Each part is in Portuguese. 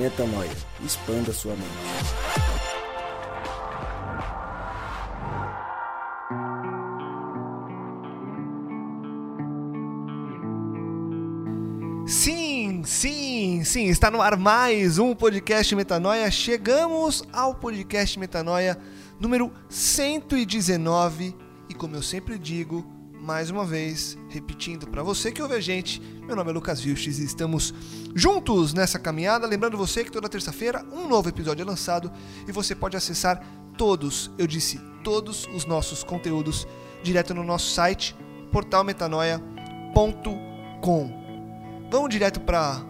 Metanoia. Expanda sua mente. Sim, sim, sim, está no ar mais um podcast Metanoia. Chegamos ao podcast Metanoia número 119 e como eu sempre digo, mais uma vez, repetindo para você que ouve a gente, meu nome é Lucas Vilches e estamos juntos nessa caminhada. Lembrando você que toda terça-feira um novo episódio é lançado e você pode acessar todos, eu disse todos os nossos conteúdos direto no nosso site portalmetanoia.com. Vamos direto para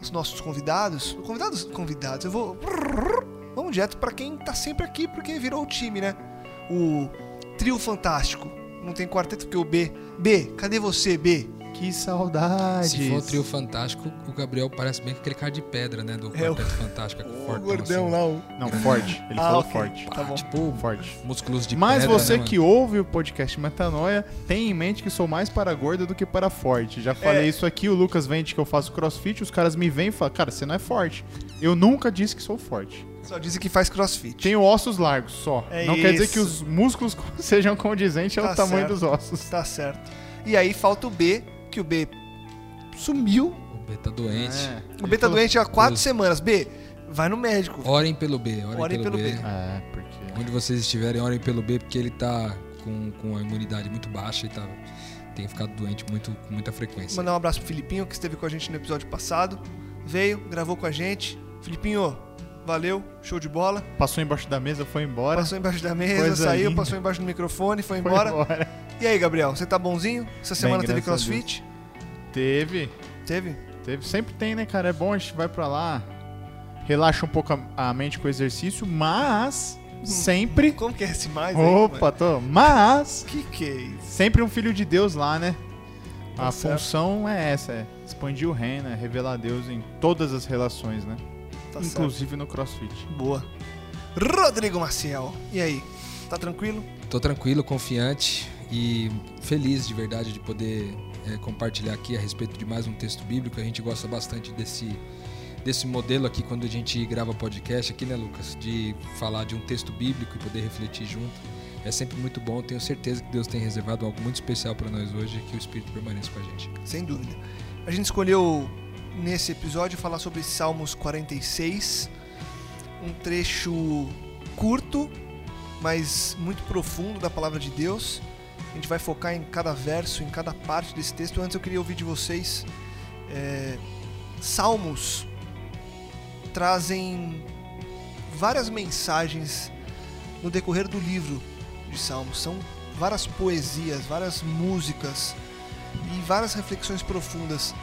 os nossos convidados. Convidados, convidados. Eu vou Vamos direto para quem tá sempre aqui porque virou o time, né? O trio fantástico não tem quarteto porque o B. B, cadê você, B? Que saudade. Se for o trio fantástico, o Gabriel parece bem aquele cara de pedra, né? Do É, o- Quarteto Fantástico. O fortão, gordão assim. lá, o... Não, forte. Ele Ah, falou ok. forte. Tá bom. Tipo, Forte. músculos de Mas pedra, você né, que ouve o podcast Metanoia, tem em mente que sou mais para gorda do que para forte. Já falei É. isso aqui, o Lucas vende que eu faço crossfit, os caras me vêm e falam, cara, você não é forte. Eu nunca disse que sou forte. Só dizem que faz crossfit. Tenho ossos largos só. É não quer dizer isso. que os músculos sejam condizentes ao Tá tamanho certo. dos ossos. Tá certo. E aí falta o B, que o B sumiu. O B tá doente. É. O B tá doente há quatro Deus. semanas. B, vai no médico. Orem pelo B, orem, Orem pelo, pelo B. B. É, porque... Onde vocês estiverem, orem pelo B, porque ele tá com, com a imunidade muito baixa e tá, tem ficado doente muito, com muita frequência. Mandar um abraço pro Filipinho, que esteve com a gente no episódio passado. Veio, gravou com a gente. Filipinho, valeu, show de bola. Passou embaixo da mesa, foi embora. Passou embaixo da mesa, Coisa saiu, linda. passou embaixo do microfone, foi foi embora. embora. E aí, Gabriel, você tá bonzinho? Essa semana teve graças a crossfit? Teve. Teve? Teve, sempre tem, né, cara? É bom, a gente vai pra lá, relaxa um pouco a, a mente com o exercício, mas sempre. Como que é esse mais aí? Opa, tô. Mas Que que é isso? sempre um filho de Deus lá, né? Tá A certo. função é essa, é expandir o reino, é revelar Deus em todas as relações, né? Tá certo. Inclusive no CrossFit. Boa. Rodrigo Maciel. E aí? Tá tranquilo? Tô tranquilo, confiante e feliz de verdade de poder é, compartilhar aqui a respeito de mais um texto bíblico. A gente gosta bastante desse, desse modelo aqui quando a gente grava podcast aqui, né, Lucas? De falar de um texto bíblico e poder refletir junto. É sempre muito bom. Tenho certeza que Deus tem reservado algo muito especial para nós hoje e que o Espírito permaneça com a gente. Sem dúvida. A gente escolheu nesse episódio falar sobre Salmos 46, um trecho curto, mas muito profundo da palavra de Deus. A gente vai focar em cada verso, em cada parte desse texto. Antes eu queria ouvir de vocês. é, Salmos trazem várias mensagens no decorrer do livro de Salmos. São várias poesias, várias músicas e várias reflexões profundas.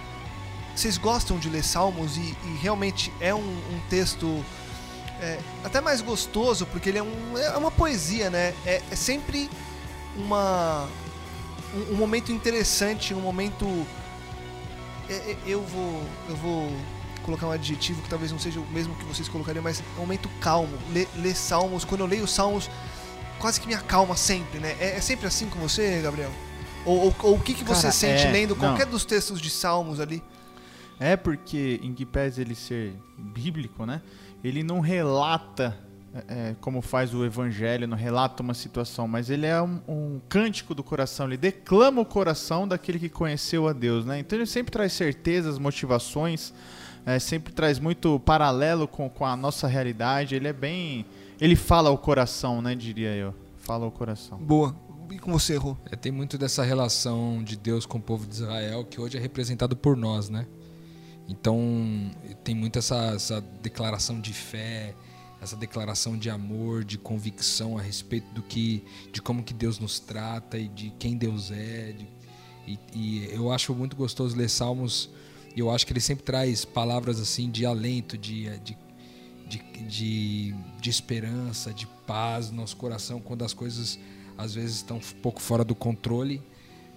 Vocês gostam de ler Salmos e, e realmente é um, um texto é, até mais gostoso porque ele é, um, é uma poesia, né? É, é sempre uma um, um momento interessante, um momento é, é, eu vou eu vou colocar um adjetivo que talvez não seja o mesmo que vocês colocariam, mas é um momento calmo. Ler, ler Salmos, quando eu leio Salmos, quase que me acalma sempre, né? É, é sempre assim com você, Gabriel? Ou, ou- ou o que, que você Cara, sente é, lendo não. qualquer dos textos de Salmos ali? É porque, em que pese ele ser bíblico, né? Ele não relata é, é, como faz o evangelho, não relata uma situação, mas ele é um, um cântico do coração, ele declama o coração daquele que conheceu a Deus, né? Então ele sempre traz certezas, motivações, é, sempre traz muito paralelo com, com a nossa realidade. Ele é bem. Ele fala ao coração, né? Diria eu. Fala ao coração. Boa. E com você, Rô? É, tem muito dessa relação de Deus com o povo de Israel que hoje é representado por nós, né? Então tem muito essa, essa declaração de fé, essa declaração de amor, de convicção a respeito do que, de como que Deus nos trata e de quem Deus é. de- e, e eu acho muito gostoso ler Salmos. Eu acho que ele sempre traz palavras assim de alento, de, de de, de, de esperança, de paz no nosso coração quando as coisas às vezes estão um pouco fora do controle.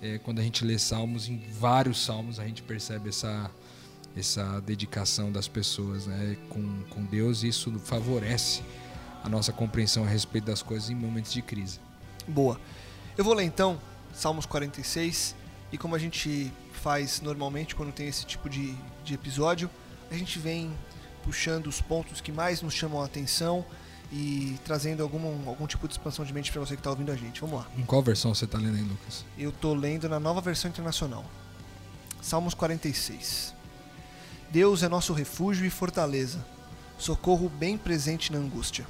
É, quando a gente lê salmos, em vários salmos a gente percebe essa, essa dedicação das pessoas né, com, com Deus e isso favorece a nossa compreensão a respeito das coisas em momentos de crise. Boa. Eu vou ler então Salmos 46 e como a gente faz normalmente quando tem esse tipo de, de episódio, a gente vem puxando os pontos que mais nos chamam a atenção e trazendo algum, algum tipo de expansão de mente para você que está ouvindo a gente. Vamos lá. Em qual versão você está lendo aí, Lucas? Eu estou lendo na nova versão internacional. Salmos 46. Deus é nosso refúgio e fortaleza, socorro bem presente na angústia.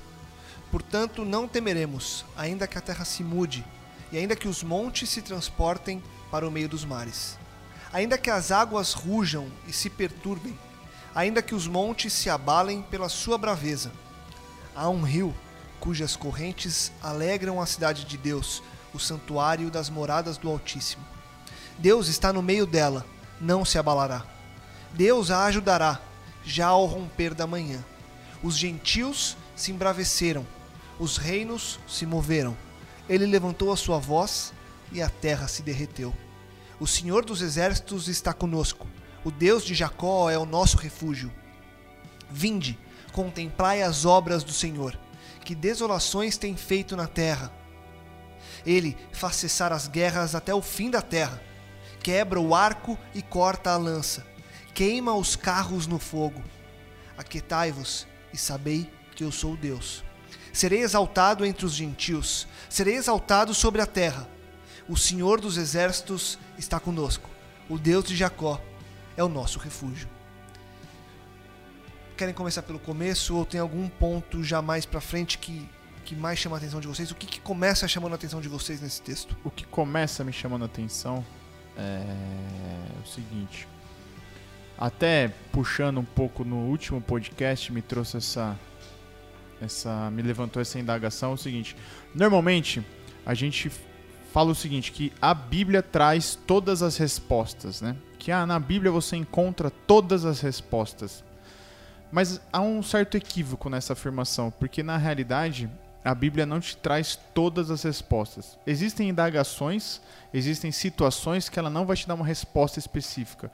Portanto, não temeremos, ainda que a terra se mude, e ainda que os montes se transportem para o meio dos mares. Ainda que as águas rujam e se perturbem, ainda que os montes se abalem pela sua braveza. Há um rio cujas correntes alegram a cidade de Deus, o santuário das moradas do Altíssimo. Deus está no meio dela, não se abalará. Deus a ajudará, já ao romper da manhã. Os gentios se embraveceram, os reinos se moveram. Ele levantou a sua voz e a terra se derreteu. O Senhor dos exércitos está conosco. O Deus de Jacó é o nosso refúgio. Vinde, contemplai as obras do Senhor, que desolações tem feito na terra. Ele faz cessar as guerras até o fim da terra, quebra o arco e corta a lança, queima os carros no fogo. Aquietai-vos e sabei que eu sou Deus. Serei exaltado entre os gentios, serei exaltado sobre a terra. O Senhor dos exércitos está conosco. O Deus de Jacó é o nosso refúgio. Querem começar pelo começo ou tem algum ponto já mais para frente que, que mais chama a atenção de vocês? O que, que começa chamando a atenção de vocês nesse texto? O que começa me chamando a atenção é o seguinte. Até puxando um pouco no último podcast me trouxe essa essa me levantou essa indagação é o seguinte. Normalmente a gente fala o seguinte que a Bíblia traz todas as respostas, né? Que ah, na Bíblia você encontra todas as respostas. Mas há um certo equívoco nessa afirmação, porque na realidade a Bíblia não te traz todas as respostas. Existem indagações, existem situações que ela não vai te dar uma resposta específica.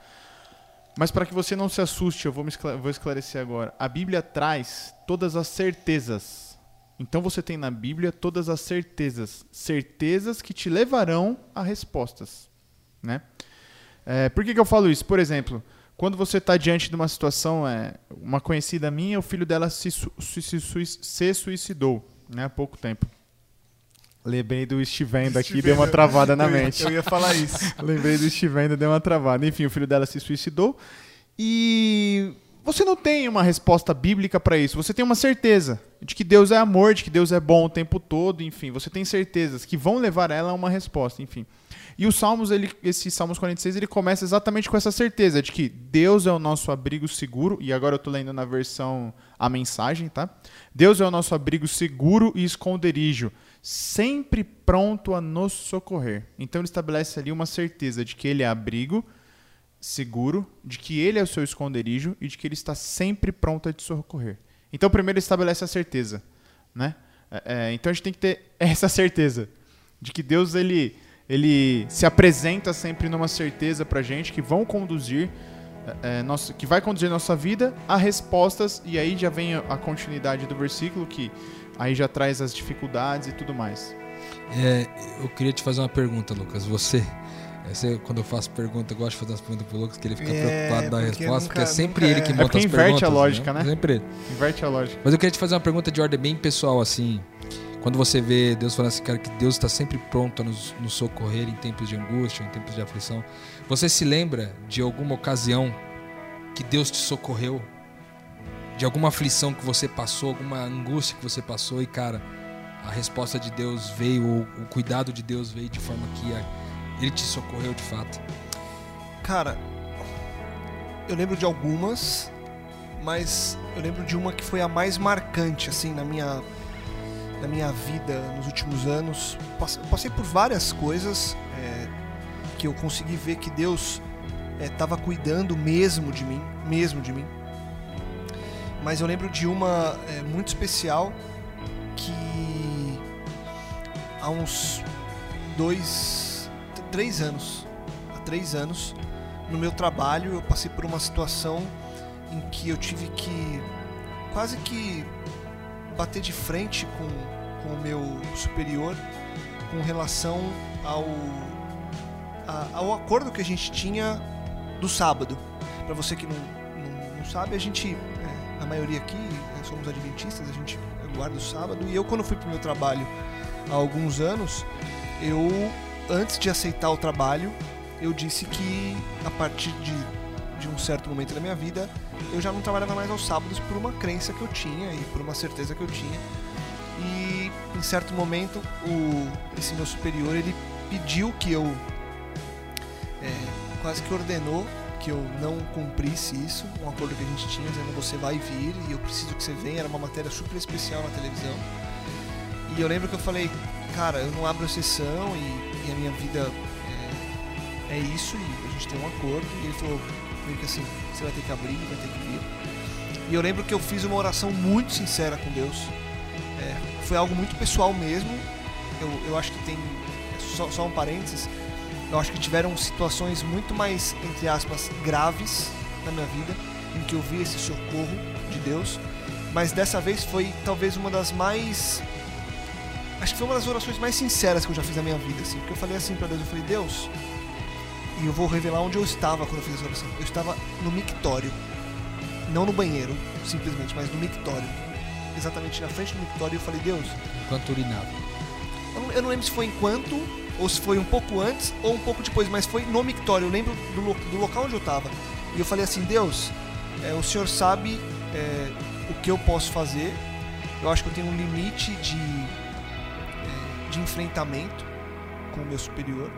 Mas para que você não se assuste, eu vou, esclare vou esclarecer agora. A Bíblia traz todas as certezas. Então você tem na Bíblia todas as certezas. Certezas que te levarão a respostas. Né? É, por que, que eu falo isso? Por exemplo, quando você está diante de uma situação, é, uma conhecida minha, o filho dela se, su se, se suicidou né, há pouco tempo. Lembrei do Estivendo aqui, deu uma travada na mente. Eu ia falar isso. Lembrei do Estivendo, deu uma travada. Enfim, o filho dela se suicidou e você não tem uma resposta bíblica para isso. Você tem uma certeza de que Deus é amor, de que Deus é bom o tempo todo, enfim. Você tem certezas que vão levar ela a uma resposta, enfim. E o Salmos, ele, esse Salmos 46, ele começa exatamente com essa certeza de que Deus é o nosso abrigo seguro, e agora eu estou lendo na versão a mensagem, tá? Deus é o nosso abrigo seguro e esconderijo, sempre pronto a nos socorrer. Então ele estabelece ali uma certeza de que ele é abrigo seguro, de que ele é o seu esconderijo e de que ele está sempre pronto a te socorrer. Então primeiro ele estabelece a certeza, né? É, é então a gente tem que ter essa certeza de que Deus ele ele se apresenta sempre numa certeza pra gente que vão conduzir é, é, nossa, que vai conduzir nossa vida a respostas e aí já vem a, continuidade do versículo que aí já traz as dificuldades e tudo mais. É, eu queria te fazer uma pergunta, Lucas. Você, você quando eu faço pergunta, eu gosto de fazer as perguntas pro Lucas que ele fica É, preocupado da resposta, nunca- porque é sempre ele que é. monta É porque as inverte perguntas. a lógica, né? Sempre ele. Inverte a lógica. Mas eu queria te fazer uma pergunta de ordem bem pessoal, assim. Quando você vê Deus falando assim, cara, que Deus está sempre pronto a nos, nos socorrer em tempos de angústia, em tempos de aflição, você se lembra de alguma ocasião que Deus te socorreu? De alguma aflição que você passou, alguma angústia que você passou e, cara, a resposta de Deus veio, ou o cuidado de Deus veio de forma que a- Ele te socorreu de fato? Cara, eu lembro de algumas, mas eu lembro de uma que foi a mais marcante, assim, na minha, na minha vida nos últimos anos. Passe- Passei por várias coisas é, que eu consegui ver que Deus estava cuidando mesmo de mim, mesmo de mim. Mas eu lembro de uma é, muito especial que há uns dois, três anos, há três anos, no meu trabalho eu passei por uma situação em que eu tive que quase que bater de frente com, com o meu superior com relação ao a- ao acordo que a gente tinha do sábado. Para você que não, não, não sabe, a gente a maioria aqui né, somos adventistas, a gente guarda o sábado. E eu, quando fui para o meu trabalho há alguns anos, eu, antes de aceitar o trabalho, eu disse que a partir de, de um certo momento da minha vida, eu já não trabalhava mais aos sábados por uma crença que eu tinha e por uma certeza que eu tinha. E em certo momento, o, esse meu superior ele pediu que eu é, quase que ordenou que eu não cumprisse isso, um acordo que a gente tinha, dizendo você vai vir e eu preciso que você venha, era uma matéria super especial na televisão. E eu lembro que eu falei, cara, eu não abro sessão e, e a minha vida é, é, isso e a gente tem um acordo. E ele falou meio que assim, você vai ter que abrir, vai ter que vir. E eu lembro que eu fiz uma oração muito sincera com Deus. É, foi algo muito pessoal mesmo. Eu, eu acho que tem, só, só um parênteses, eu acho que tiveram situações muito mais, entre aspas, graves na minha vida, em que eu vi esse socorro de Deus, mas dessa vez foi talvez uma das mais. Acho que foi uma das orações mais sinceras que eu já fiz na minha vida, assim, porque eu falei assim para Deus: eu falei, Deus, e eu vou revelar onde eu estava quando eu fiz essa oração. Eu estava no mictório, não no banheiro, simplesmente, mas no mictório. Exatamente na frente do mictório, eu falei, Deus. Enquanto urinava. Eu eu não lembro se foi enquanto ou se foi um pouco antes ou um pouco depois, mas foi no mictório. Eu lembro do, do local onde eu estava. E eu falei assim: Deus, é, o Senhor sabe é, o que eu posso fazer. Eu acho que eu tenho um limite de, é, de enfrentamento com o meu superior.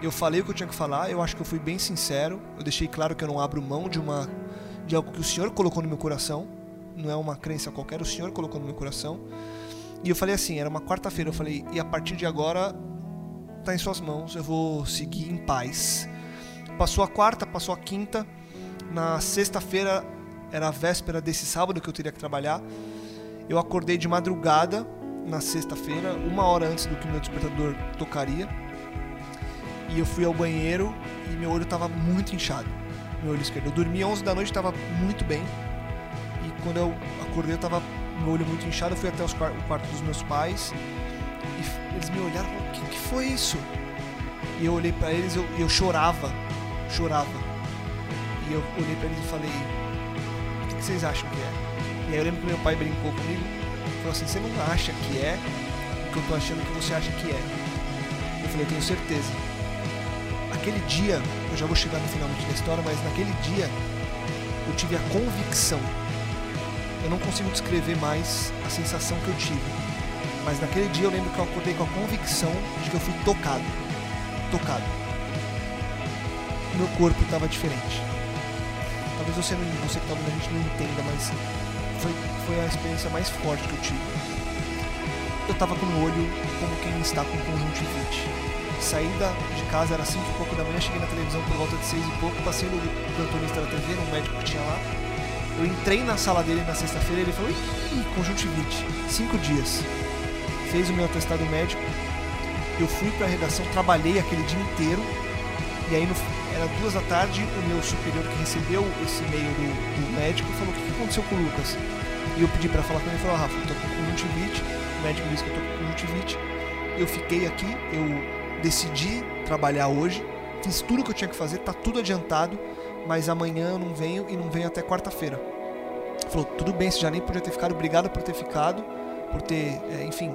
Eu falei o que eu tinha que falar. Eu acho que eu fui bem sincero. Eu deixei claro que eu não abro mão de uma de algo que o Senhor colocou no meu coração. Não é uma crença qualquer. O Senhor colocou no meu coração. E eu falei assim, era uma quarta-feira, eu falei, e a partir de agora está em suas mãos, eu vou seguir em paz. Passou a quarta, passou a quinta, na sexta-feira era a véspera desse sábado que eu teria que trabalhar. Eu acordei de madrugada na sexta-feira, uma hora antes do que meu despertador tocaria. E eu fui ao banheiro e meu olho estava muito inchado. Meu olho esquerdo. Eu dormi 11 da noite, estava muito bem. E quando eu acordei, eu estava meu olho muito inchado. Eu fui até os, o quarto dos meus pais e eles me olharam e falaram, o que foi isso? E eu olhei para eles eu, eu chorava, chorava. E eu olhei para eles e falei, o que, vocês acham que é? E aí eu lembro que meu pai brincou comigo, falou assim, você não acha que é o que eu tô achando que você acha que é? Eu falei, tenho certeza. Aquele dia, eu já vou chegar no finalmente da história, mas naquele dia eu tive a convicção. Eu não consigo descrever mais a sensação que eu tive mas naquele dia eu lembro que eu acordei com a convicção de que eu fui tocado. Tocado. Meu corpo estava diferente. Talvez você, não, você que está a gente não entenda, mas foi, foi a experiência mais forte que eu tive. Eu estava com o olho como quem está com conjuntivite. Saí de casa era 5 e pouco da manhã, cheguei na televisão por volta de 6 e pouco, passei no plantonista da TV, no médico que tinha lá. Eu entrei na sala dele na sexta-feira e ele falou: Ih, conjuntivite, 5 dias fez o meu atestado médico. Eu fui para a redação, trabalhei aquele dia inteiro. E aí, no, era duas da tarde, o meu superior que recebeu esse e-mail do, do, médico falou: O que aconteceu com o Lucas? E eu pedi para falar com ele falou: Rafa, eu tô com conjuntivite. O médico disse que eu tô com conjuntivite. Eu fiquei aqui, eu decidi trabalhar hoje. Fiz tudo o que eu tinha que fazer, tá tudo adiantado. Mas amanhã eu não venho e não venho até quarta-feira. Falou: Tudo bem, você já nem podia ter ficado, obrigado por ter ficado, por ter, é, enfim,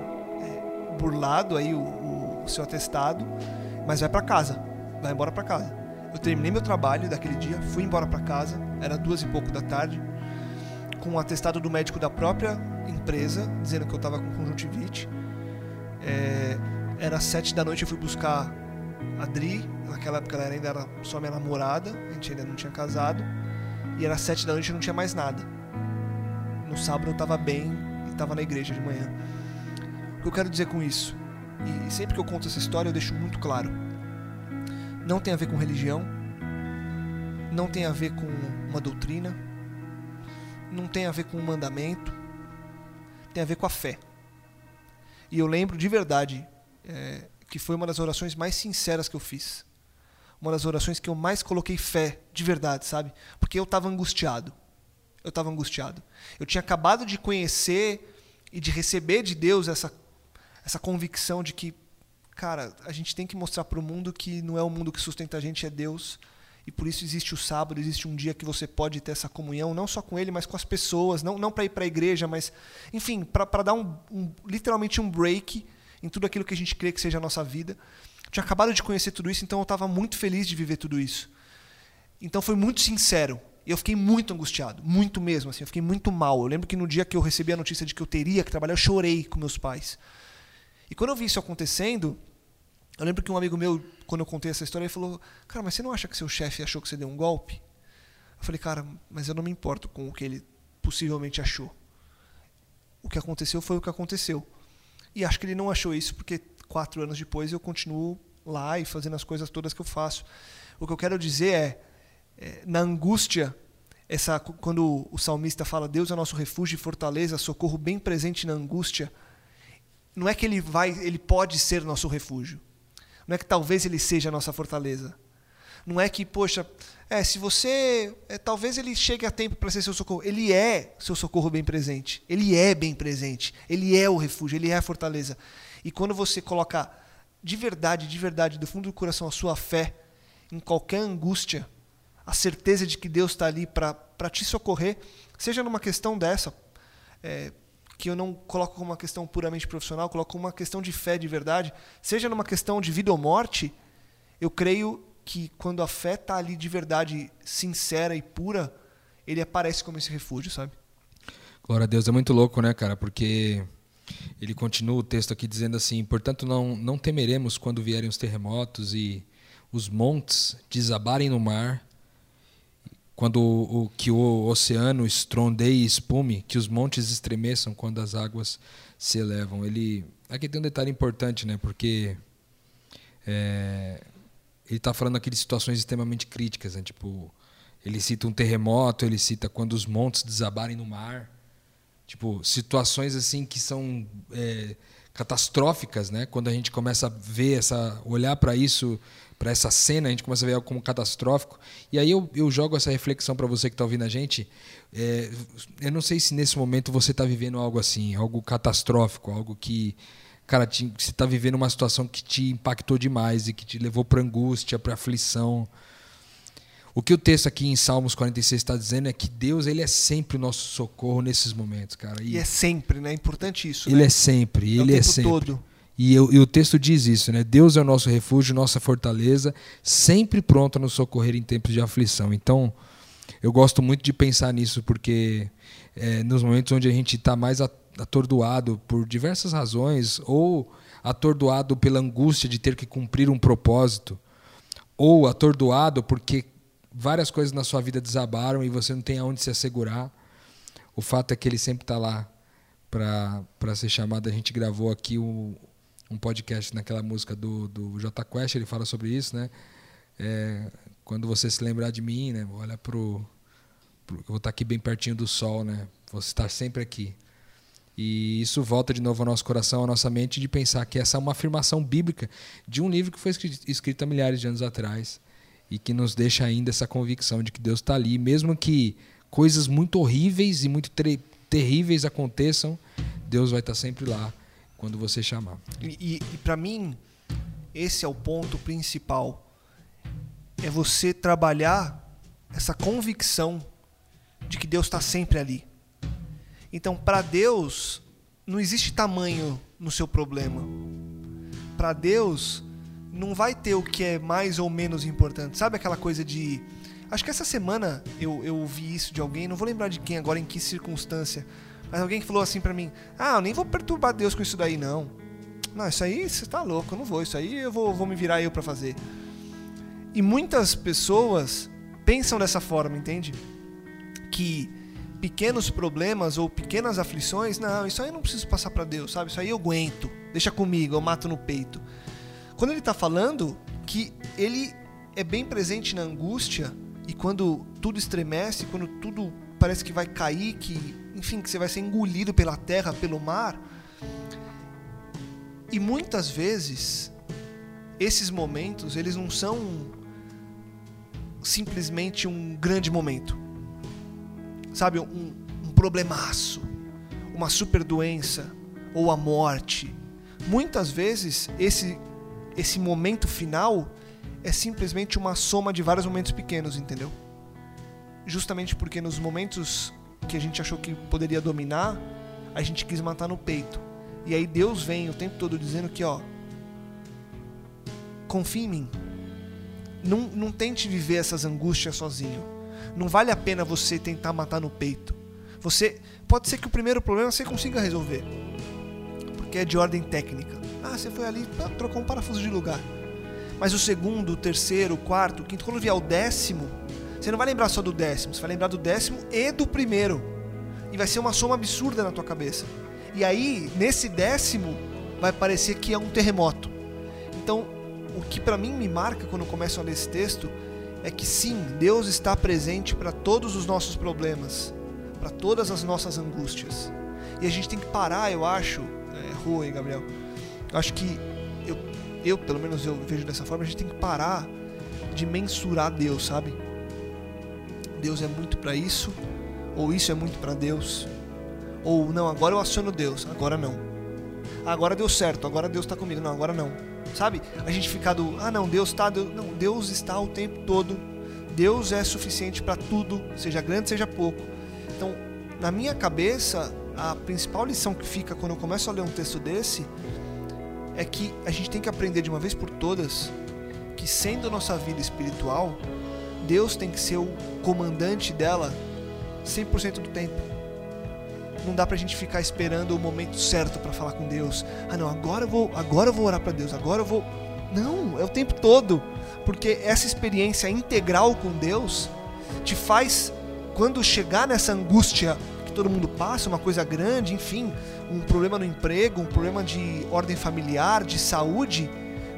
burlado aí o, o, o seu atestado, mas vai para casa, vai embora para casa. Eu terminei meu trabalho daquele dia, fui embora para casa, era duas e pouco da tarde, com um atestado do médico da própria empresa, dizendo que eu estava com conjuntivite. É, era sete da noite, eu fui buscar a Dri, naquela época ela ainda era só minha namorada, a gente ainda não tinha casado, e era sete da noite e não tinha mais nada. No sábado eu estava bem e estava na igreja de manhã. Que eu quero dizer com isso? E sempre que eu conto essa história eu deixo muito claro. Não tem a ver com religião, não tem a ver com uma doutrina, não tem a ver com um mandamento, tem a ver com a fé. E eu lembro de verdade é, que foi uma das orações mais sinceras que eu fiz. Uma das orações que eu mais coloquei fé, de verdade, sabe? Porque eu estava angustiado. Eu estava angustiado. Eu tinha acabado de conhecer e de receber de Deus essa essa convicção de que, cara, a gente tem que mostrar para o mundo que não é o mundo que sustenta a gente, é Deus. E por isso existe o sábado, existe um dia que você pode ter essa comunhão, não só com ele, mas com as pessoas, não, não para ir para a igreja, mas, enfim, para dar um, um, literalmente um break em tudo aquilo que a gente crê que seja a nossa vida. Eu tinha acabado de conhecer tudo isso, então eu estava muito feliz de viver tudo isso. Então foi muito sincero. E eu fiquei muito angustiado, muito mesmo, assim, eu fiquei muito mal. Eu lembro que no dia que eu recebi a notícia de que eu teria que trabalhar, eu chorei com meus pais. E quando eu vi isso acontecendo, eu lembro que um amigo meu, quando eu contei essa história, ele falou: Cara, mas você não acha que seu chefe achou que você deu um golpe? Eu falei: Cara, mas eu não me importo com o que ele possivelmente achou. O que aconteceu foi o que aconteceu. E acho que ele não achou isso porque quatro anos depois eu continuo lá e fazendo as coisas todas que eu faço. O que eu quero dizer é, é na angústia, essa, quando o salmista fala Deus é nosso refúgio e fortaleza, socorro bem presente na angústia, não é que ele vai, ele pode ser nosso refúgio. Não é que talvez ele seja a nossa fortaleza. Não é que, poxa, é, se você. É, talvez ele chegue a tempo para ser seu socorro. Ele é seu socorro bem presente. Ele é bem presente. Ele é o refúgio, ele é a fortaleza. E quando você coloca de verdade, de verdade, do fundo do coração, a sua fé em qualquer angústia, a certeza de que Deus está ali para te socorrer, seja numa questão dessa, é, que eu não coloco como uma questão puramente profissional, coloco como uma questão de fé de verdade, seja numa questão de vida ou morte, eu creio que quando a fé está ali de verdade, sincera e pura, ele aparece como esse refúgio, sabe? Glória a Deus, é muito louco, né, cara? Porque ele continua o texto aqui dizendo assim: portanto, não, não temeremos quando vierem os terremotos e os montes desabarem no mar quando o, que o oceano estrondeie e espume, que os montes estremeçam quando as águas se elevam. Ele aqui tem um detalhe importante, né? Porque é, ele está falando aqui de situações extremamente críticas, né? Tipo, ele cita um terremoto, ele cita quando os montes desabarem no mar, tipo situações assim que são é, catastróficas, né? Quando a gente começa a ver essa, olhar para isso para essa cena, a gente começa a ver algo como catastrófico. E aí eu, eu jogo essa reflexão para você que está ouvindo a gente. É, eu não sei se nesse momento você está vivendo algo assim, algo catastrófico, algo que, cara, te, você está vivendo uma situação que te impactou demais e que te levou para angústia, para aflição. O que o texto aqui em Salmos 46 está dizendo é que Deus ele é sempre o nosso socorro nesses momentos, cara. E, e é sempre, né? É importante isso. Ele né? é sempre, é ele é sempre. Todo. E, eu, e, o texto diz isso, né? Deus é o nosso refúgio, nossa fortaleza, sempre pronto a nos socorrer em tempos de aflição. Então, eu gosto muito de pensar nisso, porque é, nos momentos onde a gente está mais atordoado por diversas razões, ou atordoado pela angústia de ter que cumprir um propósito, ou atordoado porque várias coisas na sua vida desabaram e você não tem aonde se assegurar, o fato é que ele sempre está lá para ser chamado. A gente gravou aqui o, um podcast naquela música do, do J Quest, ele fala sobre isso, né? É, quando você se lembrar de mim, né? Olha pro, pro eu vou estar aqui bem pertinho do sol, né? Vou estar sempre aqui. E isso volta de novo ao nosso coração, à nossa mente, de pensar que essa é uma afirmação bíblica de um livro que foi escrito há milhares de anos atrás e que nos deixa ainda essa convicção de que Deus está ali, mesmo que coisas muito horríveis e muito terríveis aconteçam, Deus vai estar sempre lá quando você chamar. E, e, para mim, esse é o ponto principal. É você trabalhar essa convicção de que Deus está sempre ali. Então, para Deus, não existe tamanho no seu problema. Para Deus, não vai ter o que é mais ou menos importante. Sabe aquela coisa de. Acho que essa semana eu, eu ouvi isso de alguém, não vou lembrar de quem agora, em que circunstância mas alguém que falou assim para mim: Ah, eu nem vou perturbar Deus com isso daí, não. Não, isso aí você tá louco, eu não vou. Isso aí eu vou, vou me virar eu para fazer. E muitas pessoas pensam dessa forma, entende? Que pequenos problemas ou pequenas aflições, não, isso aí eu não preciso passar para Deus, sabe? Isso aí eu aguento, deixa comigo, eu mato no peito. Quando ele está falando que ele é bem presente na angústia e quando tudo estremece, quando tudo parece que vai cair, que enfim, que você vai ser engolido pela terra, pelo mar. E muitas vezes esses momentos, eles não são simplesmente um grande momento. Sabe, um, um problemaço, uma super doença ou a morte. Muitas vezes esse esse momento final é simplesmente uma soma de vários momentos pequenos, entendeu? Justamente porque nos momentos que a gente achou que poderia dominar, a gente quis matar no peito. E aí Deus vem o tempo todo dizendo que, ó, confia em mim. Não, não tente viver essas angústias sozinho. Não vale a pena você tentar matar no peito. Você pode ser que o primeiro problema você consiga resolver, porque é de ordem técnica. Ah, você foi ali, trocou um parafuso de lugar. Mas o segundo, o terceiro, o quarto, o quinto, quando vier o décimo, você não vai lembrar só do décimo, você vai lembrar do décimo e do primeiro. E vai ser uma soma absurda na tua cabeça. E aí, nesse décimo, vai parecer que é um terremoto. Então, o que para mim me marca quando eu começo a ler esse texto é que sim, Deus está presente para todos os nossos problemas, para todas as nossas angústias. E a gente tem que parar, eu acho, é, Rua e Gabriel, eu acho que eu, eu, pelo menos eu vejo dessa forma, a gente tem que parar de mensurar Deus, sabe? Deus é muito para isso, ou isso é muito para Deus, ou não, agora eu aciono Deus, agora não. Agora deu certo, agora Deus está comigo, não, agora não. Sabe? A gente fica do, ah não, Deus está, Deus, não, Deus está o tempo todo. Deus é suficiente para tudo, seja grande, seja pouco. Então, na minha cabeça, a principal lição que fica quando eu começo a ler um texto desse é que a gente tem que aprender de uma vez por todas que sendo nossa vida espiritual, Deus tem que ser o comandante dela 100% do tempo. Não dá pra gente ficar esperando o momento certo para falar com Deus. Ah, não, agora eu vou, agora eu vou orar para Deus, agora eu vou. Não, é o tempo todo. Porque essa experiência integral com Deus te faz quando chegar nessa angústia que todo mundo passa, uma coisa grande, enfim, um problema no emprego, um problema de ordem familiar, de saúde,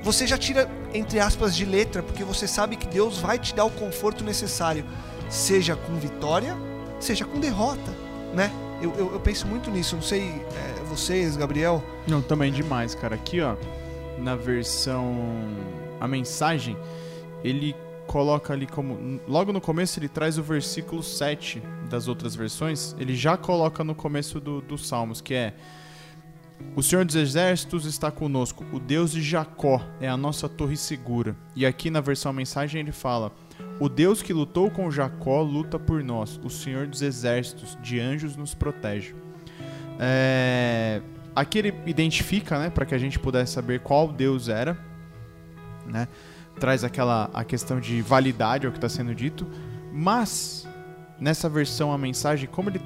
você já tira, entre aspas, de letra, porque você sabe que Deus vai te dar o conforto necessário, seja com vitória, seja com derrota, né? Eu, eu, eu penso muito nisso, não sei é, vocês, Gabriel. Não, também demais, cara. Aqui, ó, na versão. A mensagem, ele coloca ali como. Logo no começo, ele traz o versículo 7 das outras versões. Ele já coloca no começo do, dos Salmos, que é. O Senhor dos Exércitos está conosco. O Deus de Jacó é a nossa torre segura. E aqui na versão mensagem ele fala: O Deus que lutou com Jacó luta por nós. O Senhor dos Exércitos de anjos nos protege. É... Aqui ele identifica, né, para que a gente pudesse saber qual Deus era, né? Traz aquela a questão de validade ao que está sendo dito, mas nessa versão a mensagem, como ele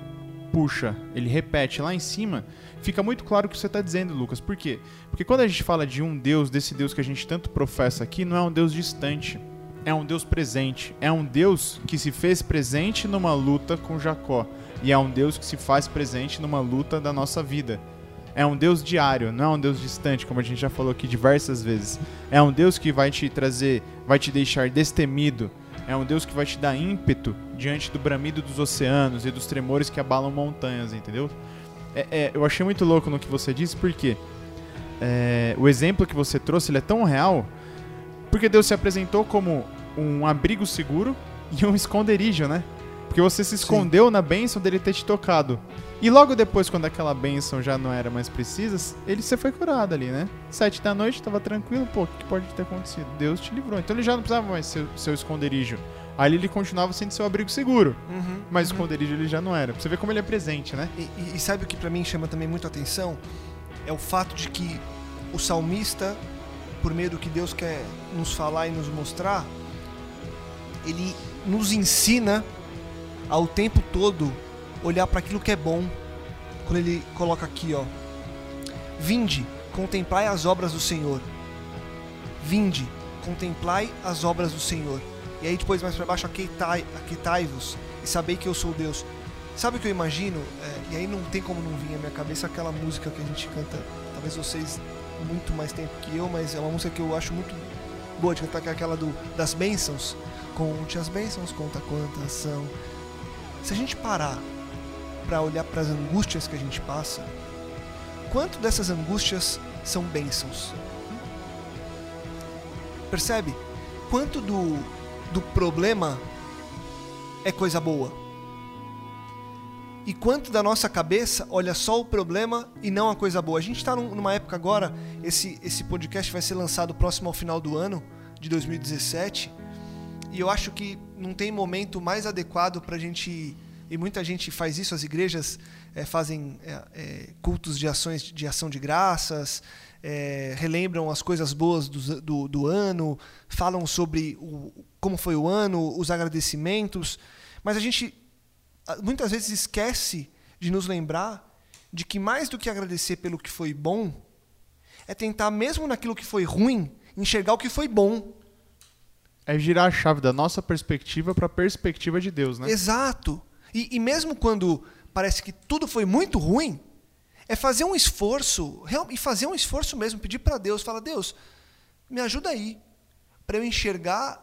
puxa, ele repete lá em cima, fica muito claro o que você está dizendo, Lucas. Por quê? Porque quando a gente fala de um Deus, desse Deus que a gente tanto professa aqui, não é um Deus distante, é um Deus presente, é um Deus que se fez presente numa luta com Jacó, e é um Deus que se faz presente numa luta da nossa vida. É um Deus diário, não é um Deus distante, como a gente já falou aqui diversas vezes. É um Deus que vai te trazer, vai te deixar destemido, é um Deus que vai te dar ímpeto diante do bramido dos oceanos e dos tremores que abalam montanhas, entendeu? É, é, eu achei muito louco no que você disse, porque é, o exemplo que você trouxe ele é tão real, porque Deus se apresentou como um abrigo seguro e um esconderijo, né? Porque você se escondeu Sim. na bênção dele ter te tocado. E logo depois, quando aquela bênção já não era mais precisa, ele você foi curado ali, né? Sete da noite, tava tranquilo, pô, o que pode ter acontecido? Deus te livrou. Então ele já não precisava mais ser seu esconderijo. Ali ele continuava sendo seu abrigo seguro. Uhum, mas uhum. o esconderijo ele já não era. Pra você ver como ele é presente, né? E, e, e sabe o que para mim chama também muito atenção? É o fato de que o salmista, por meio do que Deus quer nos falar e nos mostrar, ele nos ensina ao tempo todo olhar para aquilo que é bom. Quando ele coloca aqui, ó, vinde, contemplai as obras do Senhor. Vinde, contemplai as obras do Senhor. E aí depois mais para baixo, aquietai-vos e sabei que eu sou Deus. Sabe o que eu imagino? É, e aí não tem como não vir à minha cabeça aquela música que a gente canta, talvez vocês muito mais tempo que eu, mas é uma música que eu acho muito boa de cantar, que é aquela do, das bênçãos. Conte as bênçãos, conta quantas são. Se a gente parar para olhar para as angústias que a gente passa, quanto dessas angústias são bênçãos? Percebe? Quanto do, do problema é coisa boa? E quanto da nossa cabeça olha só o problema e não a coisa boa? A gente está numa época agora, esse, esse podcast vai ser lançado próximo ao final do ano, de 2017. E eu acho que não tem momento mais adequado para a gente. E muita gente faz isso, as igrejas é, fazem é, cultos de ações de ação de graças, relembram as coisas boas do, do, do ano, falam sobre o, como foi o ano, os agradecimentos. Mas a gente muitas vezes esquece de nos lembrar de que mais do que agradecer pelo que foi bom, é tentar, mesmo naquilo que foi ruim, enxergar o que foi bom. É girar a chave da nossa perspectiva para a perspectiva de Deus, né? Exato. E, e, mesmo quando parece que tudo foi muito ruim, é fazer um esforço, e fazer um esforço mesmo, pedir para Deus, falar, Deus, me ajuda aí, para eu enxergar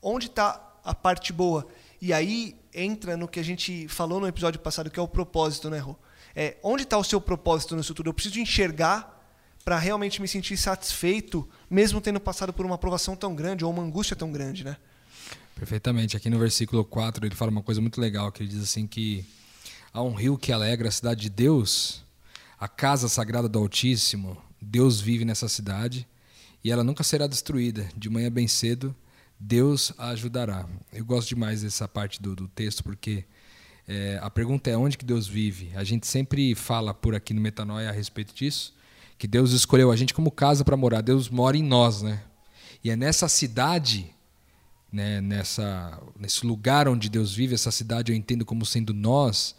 onde está a parte boa. E aí entra no que a gente falou no episódio passado, que é o propósito, né, Rô? É, onde está o seu propósito nisso tudo? Eu preciso enxergar para realmente me sentir satisfeito, mesmo tendo passado por uma aprovação tão grande ou uma angústia tão grande, né? Perfeitamente. Aqui no versículo 4 ele fala uma coisa muito legal, que ele diz assim que há um rio que alegra a cidade de Deus, a casa sagrada do Altíssimo, Deus vive nessa cidade e ela nunca será destruída. De manhã bem cedo, Deus a ajudará. Eu gosto demais dessa parte do, do texto porque é, a pergunta é onde que Deus vive. A gente sempre fala por aqui no Metanoia a respeito disso, que Deus escolheu a gente como casa para morar. Deus mora em nós, né? E é nessa cidade, né, nessa, nesse lugar onde Deus vive, essa cidade eu entendo como sendo nós.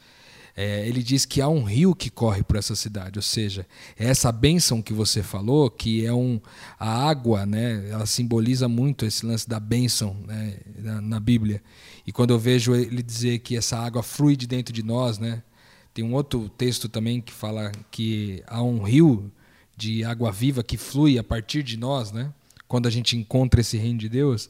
É, ele diz que há um rio que corre por essa cidade, ou seja, é essa bênção que você falou, que é um a água, né? Ela simboliza muito esse lance da bênção né, na, na Bíblia. E quando eu vejo ele dizer que essa água flui de dentro de nós, né? Tem um outro texto também que fala que há um rio de água viva que flui a partir de nós, né? Quando a gente encontra esse reino de Deus,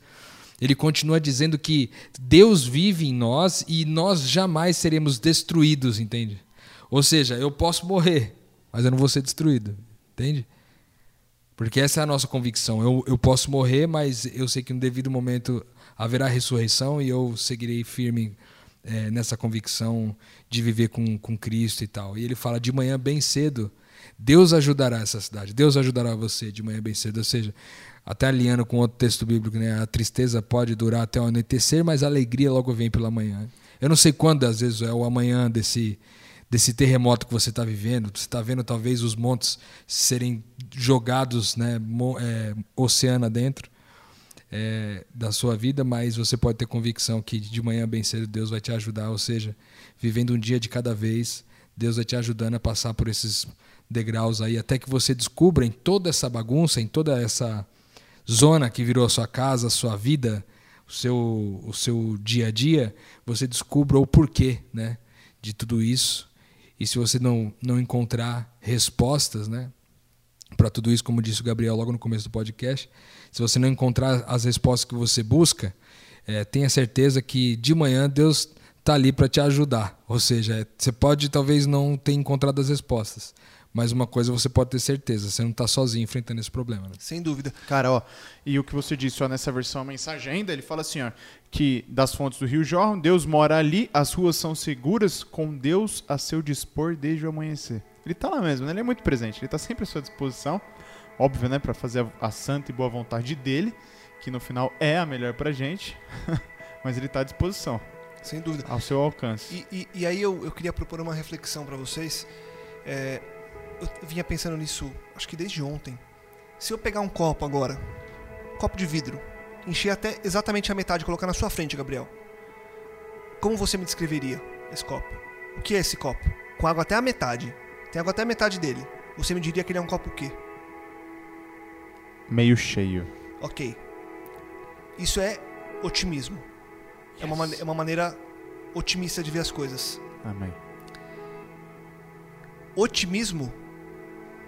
ele continua dizendo que Deus vive em nós e nós jamais seremos destruídos, entende? Ou seja, eu posso morrer, mas eu não vou ser destruído, entende? Porque essa é a nossa convicção. Eu, eu posso morrer, mas eu sei que no devido momento haverá ressurreição e eu seguirei firme é, nessa convicção de viver com, com Cristo e tal. E ele fala de manhã bem cedo Deus ajudará essa cidade, Deus ajudará você de manhã bem cedo. Ou seja, até alinhando com outro texto bíblico, né? a tristeza pode durar até o anoitecer, mas a alegria logo vem pela manhã. Eu não sei quando, às vezes, é o amanhã desse, desse terremoto que você está vivendo. Você está vendo talvez os montes serem jogados né, é, oceano dentro é, da sua vida, mas você pode ter convicção que de manhã bem cedo Deus vai te ajudar. Ou seja, vivendo um dia de cada vez, Deus vai te ajudando a passar por esses degraus aí, até que você descubra em toda essa bagunça, em toda essa zona que virou a sua casa, a sua vida, o seu, o seu dia a dia, você descubra o porquê né, de tudo isso. E se você não, não encontrar respostas né, para tudo isso, como disse o Gabriel logo no começo do podcast, se você não encontrar as respostas que você busca, é, tenha certeza que de manhã Deus está ali para te ajudar. Ou seja, você pode talvez não ter encontrado as respostas, mas uma coisa você pode ter certeza, você não está sozinho enfrentando esse problema. Né? Sem dúvida. Cara, ó, e o que você disse ó, nessa versão a mensagem ainda, ele fala assim, ó, que das fontes do rio Jordan, Deus mora ali, as ruas são seguras, com Deus a seu dispor desde o amanhecer. Ele está lá mesmo, né? ele é muito presente, ele está sempre à sua disposição, óbvio, né, para fazer a, a santa e boa vontade dele, que no final é a melhor pra gente, mas ele está à disposição. Sem dúvida. Ao seu alcance. E, e, e aí eu, eu queria propor uma reflexão para vocês. É, eu vinha pensando nisso, acho que desde ontem. Se eu pegar um copo agora, um copo de vidro, encher até exatamente a metade e colocar na sua frente, Gabriel, como você me descreveria esse copo? O que é esse copo? Com água até a metade. Tem água até a metade dele. Você me diria que ele é um copo o quê? Meio cheio. Ok. Isso é otimismo. Yes. É, uma, é uma maneira otimista de ver as coisas. Amém. Otimismo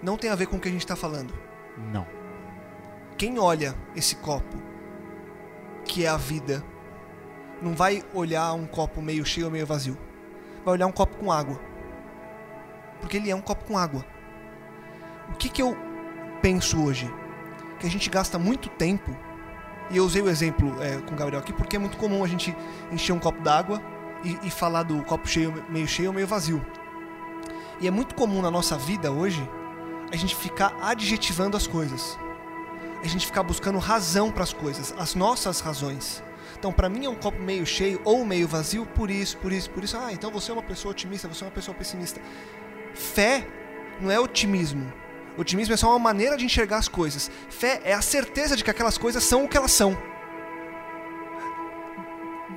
não tem a ver com o que a gente está falando. Não. Quem olha esse copo, que é a vida, não vai olhar um copo meio cheio ou meio vazio. Vai olhar um copo com água. Porque ele é um copo com água. O que, que eu penso hoje? Que a gente gasta muito tempo, e eu usei o exemplo é, com o Gabriel aqui, porque é muito comum a gente encher um copo d'água e, e falar do copo cheio, meio cheio ou meio vazio. E é muito comum na nossa vida hoje a gente ficar adjetivando as coisas. a gente ficar buscando razão para as coisas, as nossas razões. Então, para mim é um copo meio cheio ou meio vazio por isso, por isso, por isso. Ah, então você é uma pessoa otimista, você é uma pessoa pessimista. Fé não é otimismo. Otimismo é só uma maneira de enxergar as coisas. Fé é a certeza de que aquelas coisas são o que elas são.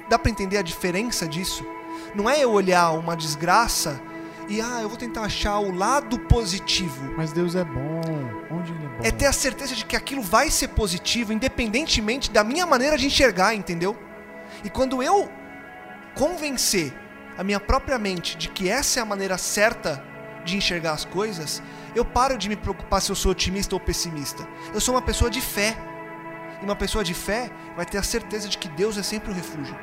Dá para entender a diferença disso? Não é eu olhar uma desgraça e ah, eu vou tentar achar o lado positivo. Mas Deus é bom. Onde ele é bom? É ter a certeza de que aquilo vai ser positivo, independentemente da minha maneira de enxergar, entendeu? E quando eu convencer a minha própria mente de que essa é a maneira certa de enxergar as coisas, eu paro de me preocupar se eu sou otimista ou pessimista. Eu sou uma pessoa de fé. E uma pessoa de fé vai ter a certeza de que Deus é sempre o refúgio.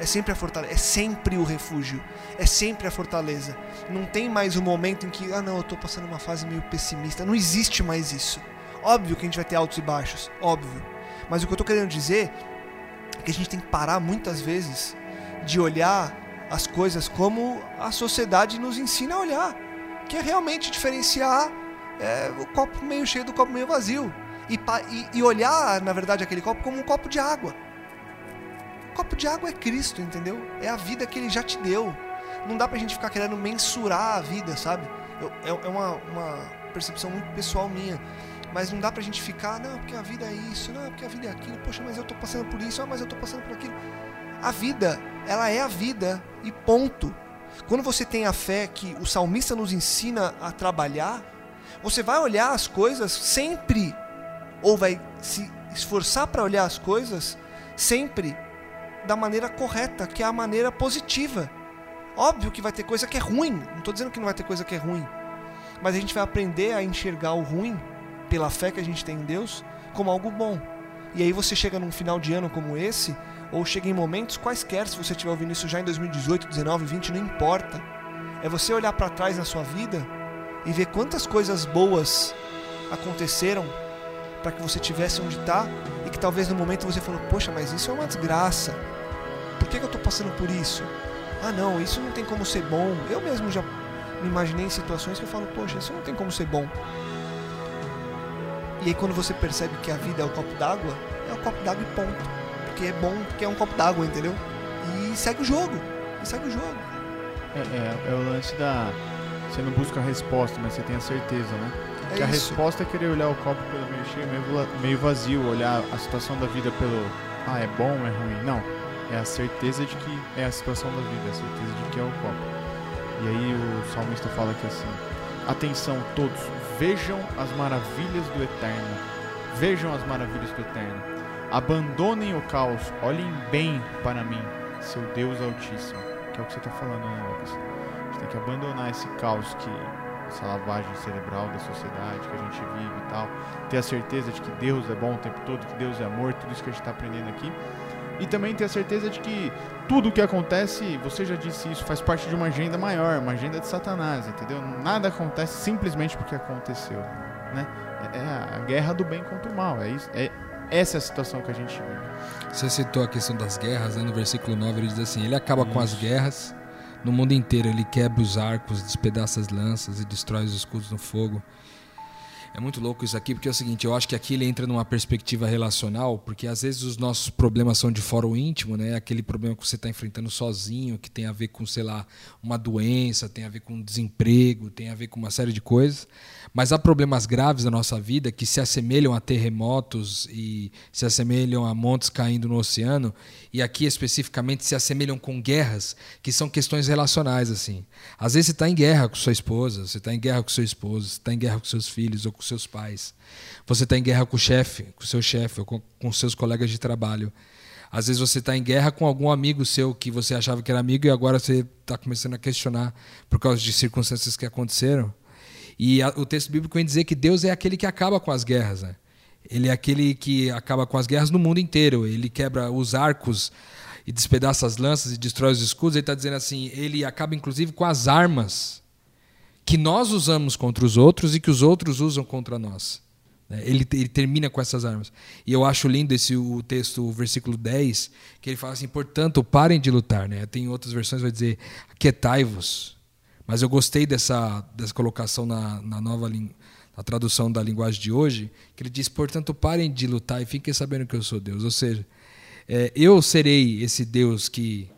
É sempre a fortaleza, é sempre o refúgio, é sempre a fortaleza. Não tem mais um momento em que, ah não, eu estou passando uma fase meio pessimista. Não existe mais isso. Óbvio que a gente vai ter altos e baixos, óbvio. Mas o que eu estou querendo dizer é que a gente tem que parar muitas vezes de olhar as coisas como a sociedade nos ensina a olhar, que é realmente diferenciar é, o copo meio cheio do copo meio vazio e, e, e olhar, na verdade, aquele copo como um copo de água. Copo de água é Cristo, entendeu? É a vida que Ele já te deu. Não dá pra gente ficar querendo mensurar a vida, sabe? Eu, é, é uma, uma percepção muito pessoal minha. Mas não dá pra gente ficar, não, porque a vida é isso, não, porque a vida é aquilo, poxa, mas eu tô passando por isso, ah, mas eu tô passando por aquilo. A vida, ela é a vida e ponto. Quando você tem a fé que o salmista nos ensina a trabalhar, você vai olhar as coisas sempre, ou vai se esforçar para olhar as coisas sempre da maneira correta, que é a maneira positiva. Óbvio que vai ter coisa que é ruim, não estou dizendo que não vai ter coisa que é ruim, mas a gente vai aprender a enxergar o ruim, pela fé que a gente tem em Deus, como algo bom. E aí você chega num final de ano como esse, ou chega em momentos quaisquer, se você estiver ouvindo isso já em 2018, 19, 20, não importa. É você olhar para trás na sua vida e ver quantas coisas boas aconteceram para que você tivesse onde está e que talvez no momento você falou: Poxa, mas isso é uma desgraça. Por que, que eu estou passando por isso? Ah, não, isso não tem como ser bom. Eu mesmo já me imaginei em situações que eu falo: Poxa, isso não tem como ser bom. E aí, quando você percebe que a vida é o copo d'água, é o copo d'água e ponto. Porque é bom, porque é um copo d'água, entendeu? E segue o jogo. E segue o jogo. É, é, é o lance da. Você não busca a resposta, mas você tem a certeza, né? É que a isso. resposta é querer olhar o copo pelo meio cheio, meio, vazio, olhar a situação da vida pelo ah, é bom, é ruim. Não. É a certeza de que é a situação da vida, é a certeza de que é o copo. E aí o salmista fala que assim: Atenção todos, vejam as maravilhas do eterno. Vejam as maravilhas do eterno. Abandonem o caos, olhem bem para mim, seu Deus Altíssimo. Que é o que você está falando, né, Lucas? A gente tem que abandonar esse caos que essa lavagem cerebral da sociedade que a gente vive e tal. Ter a certeza de que Deus é bom o tempo todo, que Deus é amor, tudo isso que a gente está aprendendo aqui. E também ter a certeza de que tudo o que acontece, você já disse isso, faz parte de uma agenda maior, uma agenda de Satanás, entendeu? Nada acontece simplesmente porque aconteceu, né? É a guerra do bem contra o mal, é isso. É essa é a situação que a gente vive. Você citou a questão das guerras, né? no versículo 9 ele diz assim: Ele acaba com as Isso. guerras no mundo inteiro, ele quebra os arcos, despedaça as lanças e destrói os escudos no fogo. É muito louco isso aqui, porque é o seguinte, eu acho que aqui ele entra numa perspectiva relacional, porque às vezes os nossos problemas são de o íntimo, né? Aquele problema que você está enfrentando sozinho, que tem a ver com, sei lá, uma doença, tem a ver com desemprego, tem a ver com uma série de coisas. Mas há problemas graves na nossa vida que se assemelham a terremotos e se assemelham a montes caindo no oceano, e aqui especificamente se assemelham com guerras, que são questões relacionais assim. Às vezes você está em guerra com sua esposa, você está em guerra com seu esposo, você está em guerra com seus filhos ou com seus pais. Você está em guerra com o chefe, com o seu chefe com, com seus colegas de trabalho. Às vezes você está em guerra com algum amigo seu que você achava que era amigo e agora você está começando a questionar por causa de circunstâncias que aconteceram. E a- o texto bíblico vem dizer que Deus é aquele que acaba com as guerras. Né? Ele é aquele que acaba com as guerras no mundo inteiro. Ele quebra os arcos e despedaça as lanças e destrói os escudos. Ele está dizendo assim: ele acaba inclusive com as armas que nós usamos contra os outros e que os outros usam contra nós. né? Ele, ele termina com essas armas. E eu acho lindo esse o texto, o versículo 10, que ele fala assim: portanto, parem de lutar. Né? Tem outras versões vai dizer: aquietai-vos. Mas eu gostei dessa, dessa colocação na, na, nova, lin- a tradução da linguagem de hoje, que ele diz: portanto, parem de lutar e fiquem sabendo que eu sou Deus. Ou seja, é, eu serei esse Deus que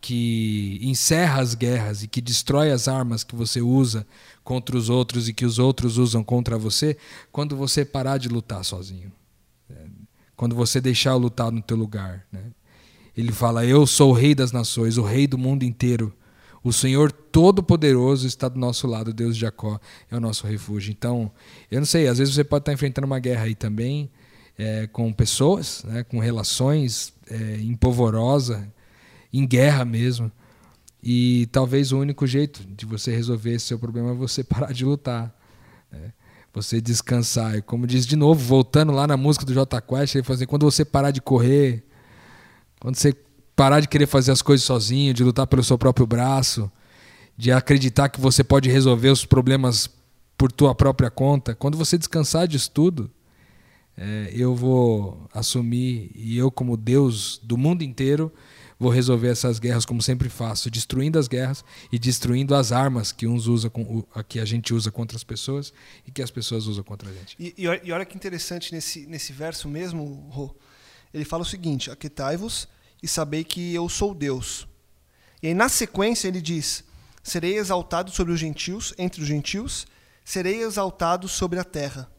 que encerra as guerras e que destrói as armas que você usa contra os outros e que os outros usam contra você, quando você parar de lutar sozinho, né? quando você deixar eu lutar no teu lugar, né? Ele fala: Eu sou o Rei das nações, o Rei do mundo inteiro. O Senhor Todo-Poderoso está do nosso lado, Deus de Jacó é o nosso refúgio. Então, eu não sei, às vezes você pode estar enfrentando uma guerra aí também, é, com pessoas, né, com relações é, empolvorosa, em guerra mesmo. E talvez o único jeito de você resolver esse seu problema é você parar de lutar. Né? Você descansar. E como diz de novo, voltando lá na música do J Quest, ele assim, quando você parar de correr, quando você parar de querer fazer as coisas sozinho, de lutar pelo seu próprio braço, de acreditar que você pode resolver os problemas por tua própria conta, quando você descansar disso tudo, é, eu vou assumir, e eu, como Deus do mundo inteiro, vou resolver essas guerras como sempre faço, destruindo as guerras e destruindo as armas que uns usam, que a gente usa contra as pessoas e que as pessoas usam contra a gente. E, e olha que interessante nesse, nesse verso mesmo, Rô, ele fala o seguinte: Aquetai-vos e sabei que eu sou Deus. E aí, na sequência, ele diz: Serei exaltado sobre os gentios, entre os gentios, serei exaltado sobre a terra.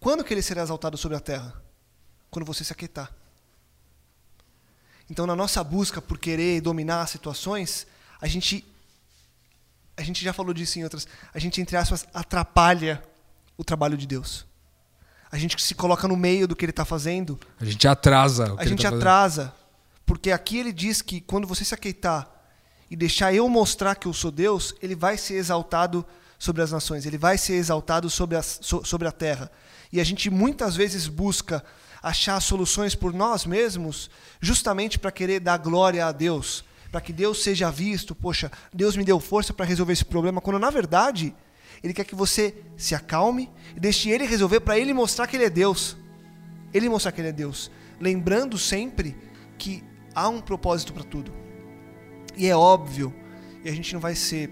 Quando que ele será exaltado sobre a terra? Quando você se aquietar. Então, na nossa busca por querer dominar as situações, a gente a gente já falou disso em outras, a gente entre aspas atrapalha o trabalho de Deus a gente se coloca no meio do que ele está fazendo. A gente atrasa. a gente tá atrasa. Porque aqui ele diz que quando você se aqueitar e deixar eu mostrar que eu sou Deus, ele vai ser exaltado sobre as nações, ele vai ser exaltado sobre a, sobre a terra. E a gente muitas vezes busca achar soluções por nós mesmos, justamente para querer dar glória a Deus, para que Deus seja visto. Poxa, Deus me deu força para resolver esse problema, quando na verdade ele quer que você se acalme e deixe ele resolver para ele mostrar que ele é Deus. Ele mostrar que ele é Deus. Lembrando sempre que há um propósito para tudo. E é óbvio, e a gente não vai ser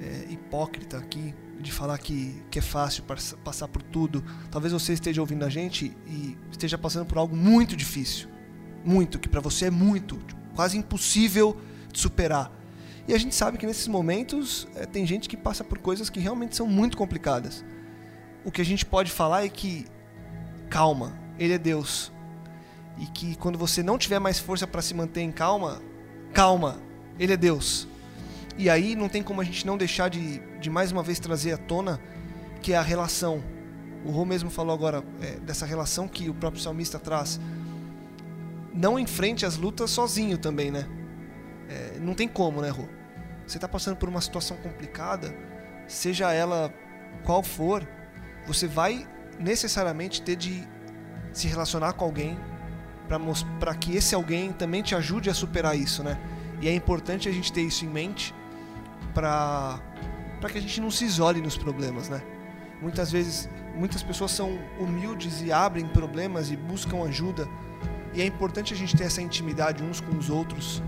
é, hipócrita aqui de falar que, que é fácil passar por tudo. Talvez você esteja ouvindo a gente e esteja passando por algo muito difícil. Muito, que para você é muito, quase impossível de superar. E a gente sabe que nesses momentos é, tem gente que passa por coisas que realmente são muito complicadas. O que a gente pode falar é que calma, ele é Deus. E que quando você não tiver mais força para se manter em calma, calma, ele é Deus. E aí não tem como a gente não deixar de, de mais uma vez trazer à tona que é a relação. O Rô mesmo falou agora é, dessa relação que o próprio salmista traz. Não enfrente as lutas sozinho também, né? É, não tem como, né, Rô? você está passando por uma situação complicada, seja ela qual for, você vai necessariamente ter de se relacionar com alguém para que esse alguém também te ajude a superar isso, né? E é importante a gente ter isso em mente para que a gente não se isole nos problemas, né? Muitas vezes, muitas pessoas são humildes e abrem problemas e buscam ajuda. E é importante a gente ter essa intimidade uns com os outros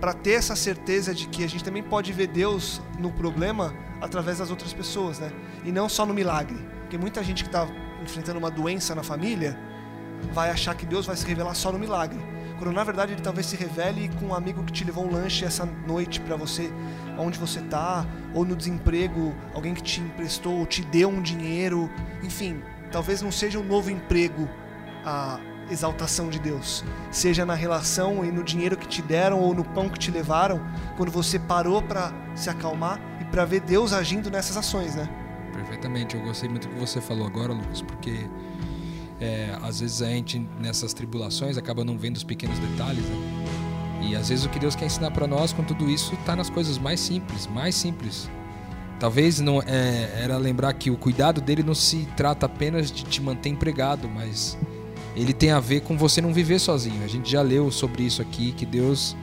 para ter essa certeza de que a gente também pode ver Deus no problema através das outras pessoas, né? E não só no milagre. Porque muita gente que está enfrentando uma doença na família vai achar que Deus vai se revelar só no milagre. Quando na verdade ele talvez se revele com um amigo que te levou um lanche essa noite para você, onde você tá, ou no desemprego, alguém que te emprestou, ou te deu um dinheiro, enfim, talvez não seja um novo emprego a exaltação de Deus, seja na relação e no dinheiro que te deram ou no pão que te levaram, quando você parou para se acalmar e para ver Deus agindo nessas ações, né? Perfeitamente, eu gostei muito do que você falou agora, Lucas, porque é, às vezes a gente nessas tribulações acaba não vendo os pequenos detalhes, né? E às vezes o que Deus quer ensinar para nós com tudo isso está nas coisas mais simples, mais simples. Talvez não é, era lembrar que o cuidado dele não se trata apenas de te manter empregado, mas ele tem a ver com você não viver sozinho. A gente já leu sobre isso aqui, que Deus,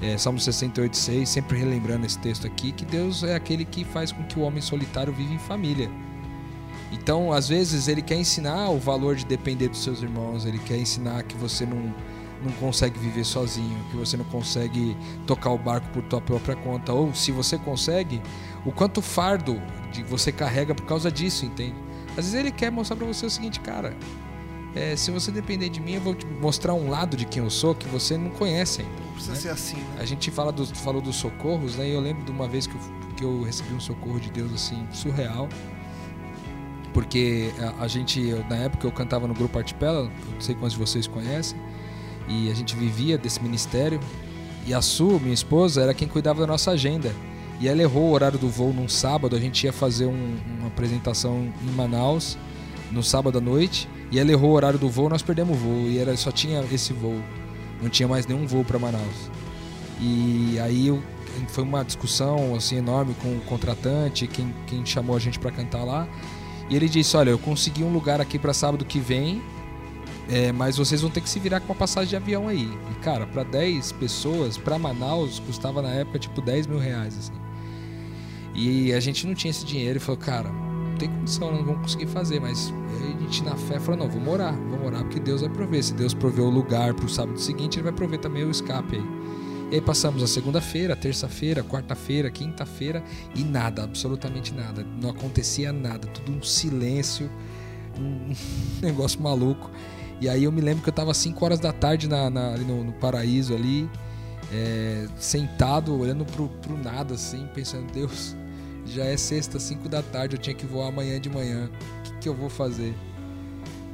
é, Salmo 68, 6, sempre relembrando esse texto aqui, que Deus é aquele que faz com que o homem solitário viva em família. Então, às vezes, ele quer ensinar o valor de depender dos seus irmãos, ele quer ensinar que você não, não consegue viver sozinho, que você não consegue tocar o barco por tua própria conta, ou se você consegue, o quanto fardo de você carrega por causa disso, entende? Às vezes ele quer mostrar para você o seguinte, cara, é, se você depender de mim, eu vou te mostrar um lado de quem eu sou que você não conhece ainda. Não precisa né? ser assim, né? A gente fala dos, falou dos socorros, né? E eu lembro de uma vez que eu, que eu recebi um socorro de Deus assim surreal, porque a, a gente na época eu cantava no grupo Artipela, não sei quantos de vocês conhecem, e a gente vivia desse ministério. E a Su, minha esposa, era quem cuidava da nossa agenda. E ela errou o horário do voo num sábado. A gente ia fazer um- uma apresentação em Manaus no sábado à noite. E ela errou o horário do voo, nós perdemos o voo. E era, só tinha esse voo. Não tinha mais nenhum voo para Manaus. E aí foi uma discussão assim enorme com o contratante, quem, quem chamou a gente para cantar lá. E ele disse: Olha, eu consegui um lugar aqui para sábado que vem, é, mas vocês vão ter que se virar com uma passagem de avião aí. E cara, para 10 pessoas, para Manaus, custava na época tipo 10 mil reais. Assim. E a gente não tinha esse dinheiro e falou: Cara, não tem condição, não vamos conseguir fazer. Mas a gente na fé falou: Não, vou morar, vou morar porque Deus vai prover. Se Deus prover o lugar para o sábado seguinte, Ele vai prover também o escape aí. E aí passamos a segunda-feira, terça-feira, quarta-feira, quinta-feira e nada, absolutamente nada. Não acontecia nada, tudo um silêncio, um negócio maluco. E aí eu me lembro que eu tava 5 horas da tarde na, na- ali no, no paraíso ali, é, sentado, olhando pro, pro nada assim, pensando, Deus, já é sexta, 5 da tarde, eu tinha que voar amanhã de manhã. O que, que eu vou fazer?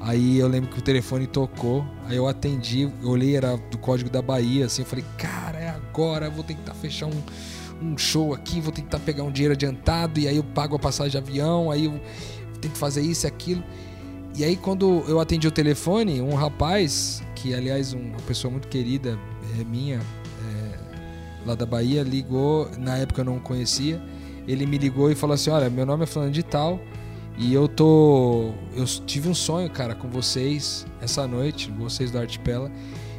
Aí eu lembro que o telefone tocou, aí eu atendi, eu olhei, era do código da Bahia, assim, eu falei, cara, é agora, vou tentar fechar um, um show aqui, vou tentar pegar um dinheiro adiantado, e aí eu pago a passagem de avião, aí eu tento fazer isso e aquilo. E aí quando eu atendi o telefone, um rapaz, que aliás um- uma pessoa muito querida é, minha, é, lá da Bahia, ligou, na época eu não conhecia, ele me ligou e falou assim, olha, meu nome é fulano de tal, e eu tô. Eu tive um sonho, cara, com vocês essa noite, vocês do Artipela.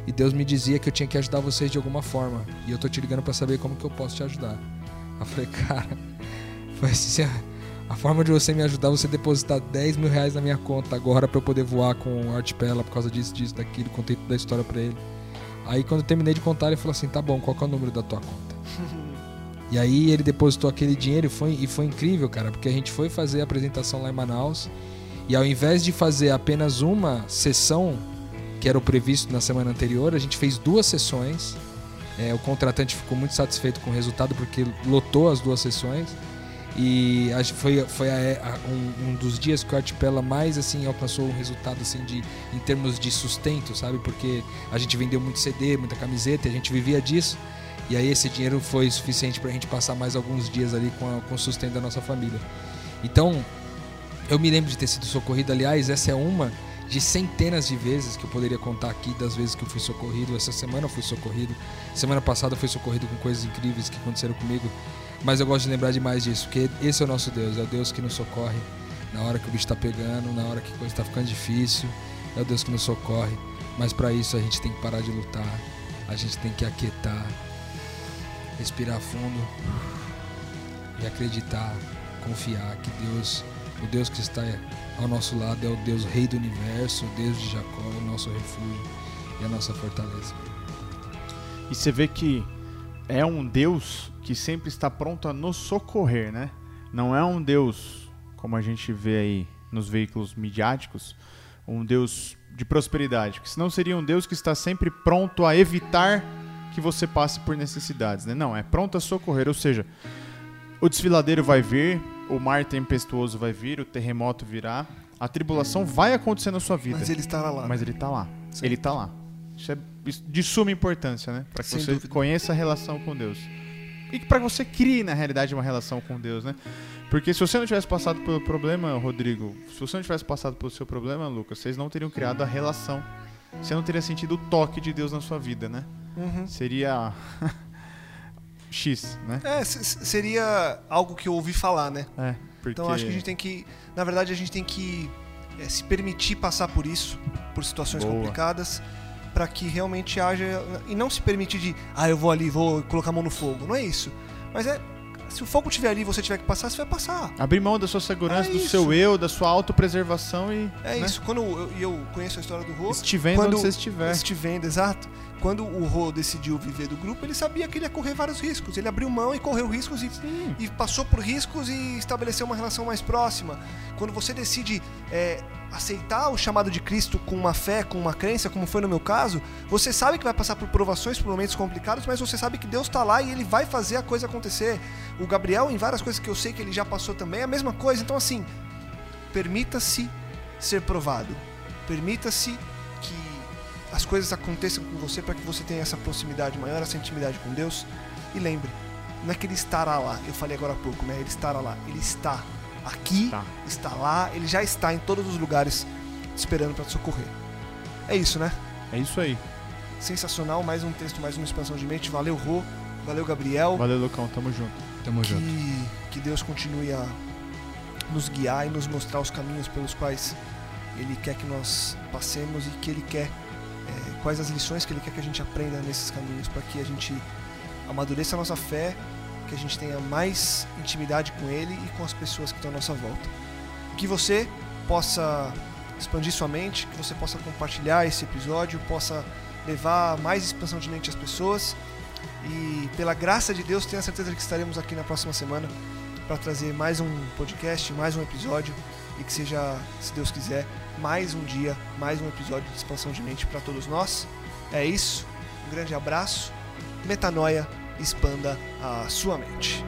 E Deus me dizia que eu tinha que ajudar vocês de alguma forma. E eu tô te ligando pra saber como que eu posso te ajudar. Eu falei, cara, foi assim, a- forma de você me ajudar é você depositar 10 mil reais na minha conta agora pra eu poder voar com o Artipela por causa disso, disso, daquilo. Contei toda a história pra ele. Aí quando eu terminei de contar, ele falou assim: tá bom, qual é o número da tua conta? E aí ele depositou aquele dinheiro e foi, e foi incrível, cara, porque a gente foi fazer a apresentação lá em Manaus e ao invés de fazer apenas uma sessão, que era o previsto na semana anterior, a gente fez duas sessões. É, o contratante ficou muito satisfeito com o resultado porque lotou as duas sessões. E foi, foi a- a- um, um dos dias que o Artipela mais assim alcançou um resultado assim de em termos de sustento, sabe? Porque a gente vendeu muito CD, muita camiseta, a gente vivia disso. E aí esse dinheiro foi suficiente pra gente passar mais alguns dias ali com, a- com o sustento da nossa família. Então, eu me lembro de ter sido socorrido, aliás, essa é uma de centenas de vezes que eu poderia contar aqui das vezes que eu fui socorrido. Essa semana eu fui socorrido, semana passada eu fui socorrido com coisas incríveis que aconteceram comigo. Mas eu gosto de lembrar demais disso, porque esse é o nosso Deus, é o Deus que nos socorre na hora que o bicho tá pegando, na hora que a coisa tá ficando difícil, é o Deus que nos socorre. Mas para isso a gente tem que parar de lutar, a gente tem que aquietar, respirar fundo e acreditar, confiar que Deus, o Deus que está ao nosso lado é o Deus Rei do Universo, o Deus de Jacó, o nosso refúgio e a nossa fortaleza. E você vê que é um Deus que sempre está pronto a nos socorrer, né? Não é um Deus, como a gente vê aí nos veículos midiáticos, um Deus de prosperidade, porque senão seria um Deus que está sempre pronto a evitar que você passe por necessidades, né? Não, é pronto a socorrer, ou seja, o desfiladeiro vai vir, o mar tempestuoso vai vir, o terremoto virá, a tribulação vai acontecer na sua vida. Mas ele estará lá. Mas ele tá lá. Sempre. Ele tá lá. Isso é de suma importância, né? Para que Sem você dúvida. conheça a relação com Deus. E para que você crie, na realidade, uma relação com Deus, né? Porque se você não tivesse passado pelo problema, Rodrigo, se você não tivesse passado pelo seu problema, Lucas, vocês não teriam criado a relação. Você não teria sentido o toque de Deus na sua vida, né? Uhum. Seria X, né? É, se- se- seria algo que eu ouvi falar, né? É, porque Então acho que a gente tem que, na verdade, a gente tem que é, se permitir passar por isso, por situações Boa. complicadas, para que realmente haja e não se permitir de, ah, eu vou ali, vou colocar a mão no fogo. Não é isso. Mas é Se o fogo estiver ali e você tiver que passar, você vai passar. Abrir mão da sua segurança, É do isso. seu eu, da sua autopreservação e. É né? isso. Quando eu, e eu conheço a história do Rô, Estivendo Quando- onde você estiver. estivendo, exato. Quando o Rô decidiu viver do grupo, ele sabia que ele ia correr vários riscos. Ele abriu mão e correu riscos e, e passou por riscos e estabeleceu uma relação mais próxima. Quando você decide é, aceitar o chamado de Cristo com uma fé, com uma crença, como foi no meu caso, você sabe que vai passar por provações, por momentos complicados, mas você sabe que Deus está lá e ele vai fazer a coisa acontecer. O Gabriel, em várias coisas que eu sei que ele já passou também, é a mesma coisa. Então, assim, permita-se ser provado. Permita-se que as coisas aconteçam com você para que você tenha essa proximidade maior, essa intimidade com Deus. E lembre, não é que ele estará lá, eu falei agora há pouco, né? Ele estará lá, ele está aqui, Tá. está lá, ele já está em todos os lugares esperando para te socorrer. É isso, né? É isso aí. Sensacional, mais um texto, mais uma expansão de mente. Valeu, Rô, valeu, Gabriel. Valeu, Lucão. Tamo junto. Tamo junto. que, que Deus continue a nos guiar e nos mostrar os caminhos pelos quais Ele quer que nós passemos e que Ele quer, é, quais as lições que Ele quer que a gente aprenda nesses caminhos, para que a gente amadureça a nossa fé, que a gente tenha mais intimidade com Ele e com as pessoas que estão à nossa volta. Que você possa expandir sua mente, que você possa compartilhar esse episódio, possa levar mais expansão de mente às pessoas. E pela graça de Deus, tenho a certeza que estaremos aqui na próxima semana para trazer mais um podcast, mais um episódio e que seja, se Deus quiser, mais um dia, mais um episódio de expansão de mente para todos nós. É isso. Um grande abraço. Metanoia, expanda a sua mente.